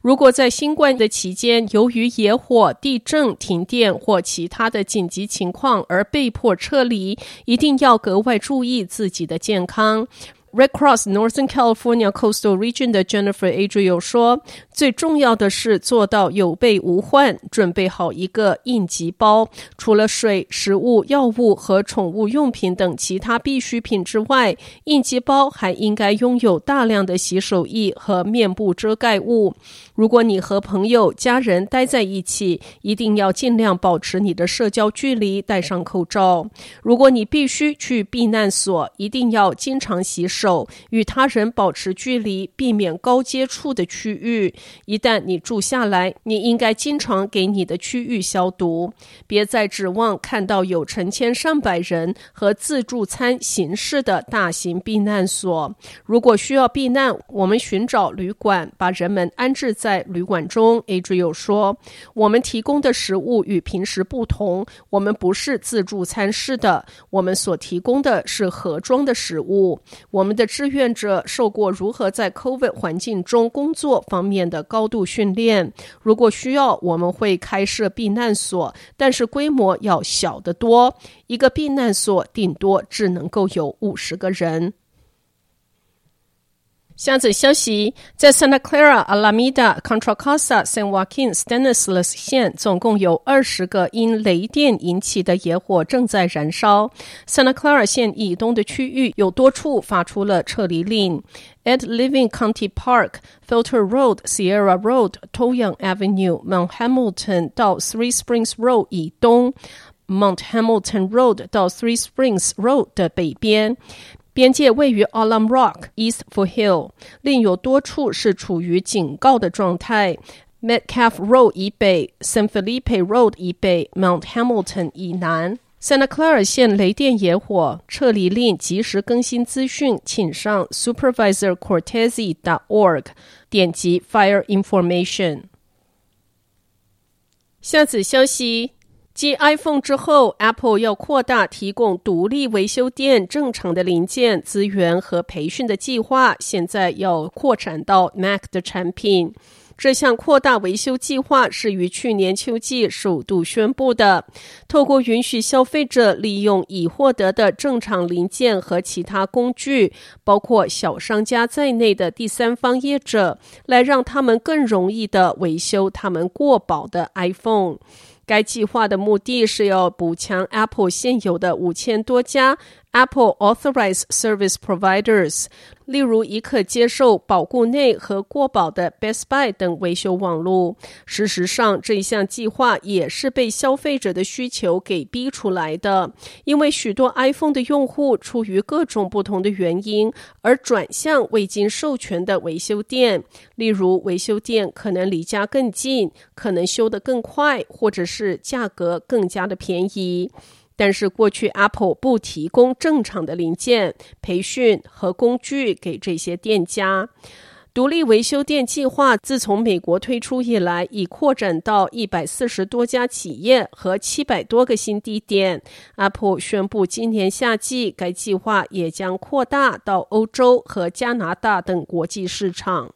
如果在新冠的期间，由于野火、地震、停电或其他的紧急情况而被迫撤离，一定要格外注意自己的健康。Red Cross Northern California Coastal Region 的 Jennifer Adriel 说：“最重要的是做到有备无患，准备好一个应急包。除了水、食物、药物和宠物用品等其他必需品之外，应急包还应该拥有大量的洗手液和面部遮盖物。如果你和朋友、家人待在一起，一定要尽量保持你的社交距离，戴上口罩。如果你必须去避难所，一定要经常洗手。”与他人保持距离，避免高接触的区域。一旦你住下来，你应该经常给你的区域消毒。别再指望看到有成千上百人和自助餐形式的大型避难所。如果需要避难，我们寻找旅馆，把人们安置在旅馆中。Adriel 说：“我们提供的食物与平时不同，我们不是自助餐式的，我们所提供的是盒装的食物。我们。”的志愿者受过如何在 COVID 环境中工作方面的高度训练。如果需要，我们会开设避难所，但是规模要小得多。一个避难所顶多只能够有五十个人。下则消息，在 Santa Clara、Alameda、Contra Costa、San Joaquin、Stanislaus 县，总共有二十个因雷电引起的野火正在燃烧。Santa Clara 县以东的区域有多处发出了撤离令。At Living County Park、Filter Road、Sierra Road、Toyon Avenue、Mount Hamilton 到 Three Springs Road 以东，Mount Hamilton Road 到 Three Springs Road 的北边。边界位于 Alum Rock、East for Hill，另有多处是处于警告的状态。Metcalf Road 以北、San Felipe Road 以北、Mount Hamilton 以南。Santa Clara 县雷电野火撤离令及时更新资讯，请上 SupervisorCortese.org，点击 Fire Information。下次消息。继 iPhone 之后，Apple 要扩大提供独立维修店正常的零件资源和培训的计划，现在要扩展到 Mac 的产品。这项扩大维修计划是于去年秋季首度宣布的，透过允许消费者利用已获得的正常零件和其他工具，包括小商家在内的第三方业者，来让他们更容易地维修他们过保的 iPhone。该计划的目的是要补强 Apple 现有的五千多家 Apple authorize Service Providers。例如，已可接受保固内和过保的 Best Buy 等维修网络。事实上，这一项计划也是被消费者的需求给逼出来的，因为许多 iPhone 的用户出于各种不同的原因而转向未经授权的维修店。例如，维修店可能离家更近，可能修得更快，或者是价格更加的便宜。但是过去，Apple 不提供正常的零件、培训和工具给这些店家。独立维修店计划自从美国推出以来，已扩展到一百四十多家企业和七百多个新地点。Apple 宣布，今年夏季该计划也将扩大到欧洲和加拿大等国际市场。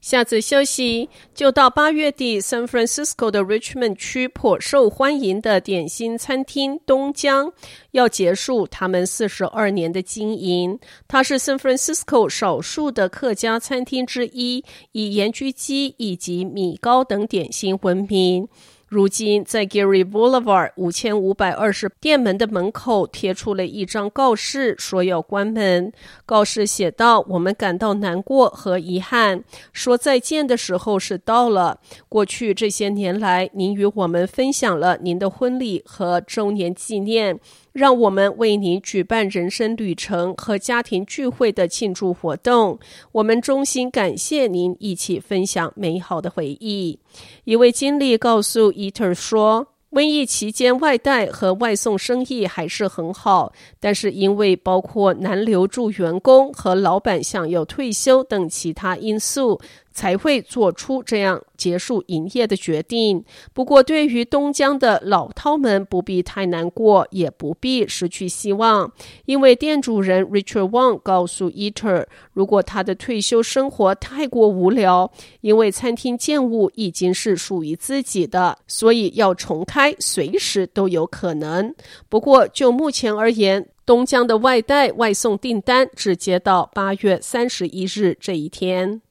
下次休息，就到八月底，San Francisco 的 Richmond 区颇受欢迎的点心餐厅东江要结束他们四十二年的经营。它是 San Francisco 少数的客家餐厅之一，以盐焗鸡以及米糕等点心闻名。如今，在 Gary Boulevard 五千五百二十店门的门口贴出了一张告示，说要关门。告示写道：“我们感到难过和遗憾，说再见的时候是到了。过去这些年来，您与我们分享了您的婚礼和周年纪念。让我们为您举办人生旅程和家庭聚会的庆祝活动。我们衷心感谢您一起分享美好的回忆。一位经理告诉 Eater 说。瘟疫期间，外带和外送生意还是很好，但是因为包括难留住员工和老板想要退休等其他因素。才会做出这样结束营业的决定。不过，对于东江的老饕们，不必太难过，也不必失去希望，因为店主人 Richard Wang 告诉 Eater，如果他的退休生活太过无聊，因为餐厅建物已经是属于自己的，所以要重开随时都有可能。不过，就目前而言，东江的外带外送订单只接到八月三十一日这一天。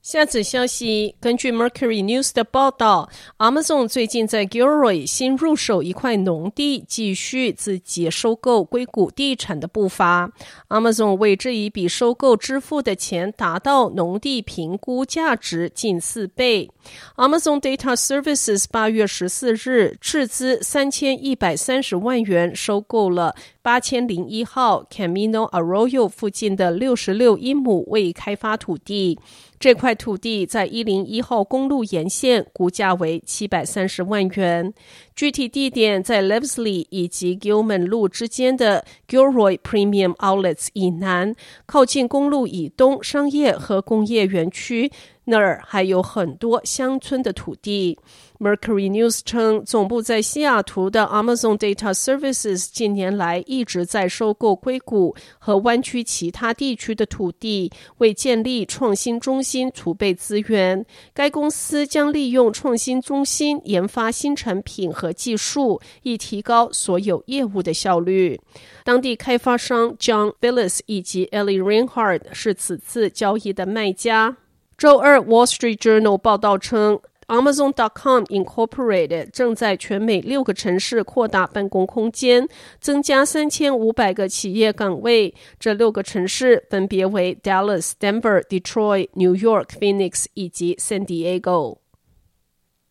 下次消息，根据 Mercury News 的报道，Amazon 最近在 Gilroy 新入手一块农地，继续自己收购硅谷地产的步伐。Amazon 为这一笔收购支付的钱达到农地评估价值近四倍。Amazon Data Services 八月十四日斥资三千一百三十万元收购了八千零一号 Camino Arroyo 附近的六十六英亩未开发土地。这块土地在一零一号公路沿线，估价为七百三十万元。具体地点在 Levesley 以及 Gilman 路之间的 Gilroy Premium Outlets 以南，靠近公路以东商业和工业园区。那儿还有很多乡村的土地。Mercury News 称，总部在西雅图的 Amazon Data Services 近年来一直在收购硅谷和湾区其他地区的土地，为建立创新中心储备资源。该公司将利用创新中心研发新产品和技术，以提高所有业务的效率。当地开发商 John Phillis 以及 Ellie Reinhardt 是此次交易的卖家。周二，《Wall Street Journal》报道称，Amazon.com Incorporated 正在全美六个城市扩大办公空间，增加三千五百个企业岗位。这六个城市分别为 Dallas、Denver、Detroit、New York、Phoenix 以及 San Diego。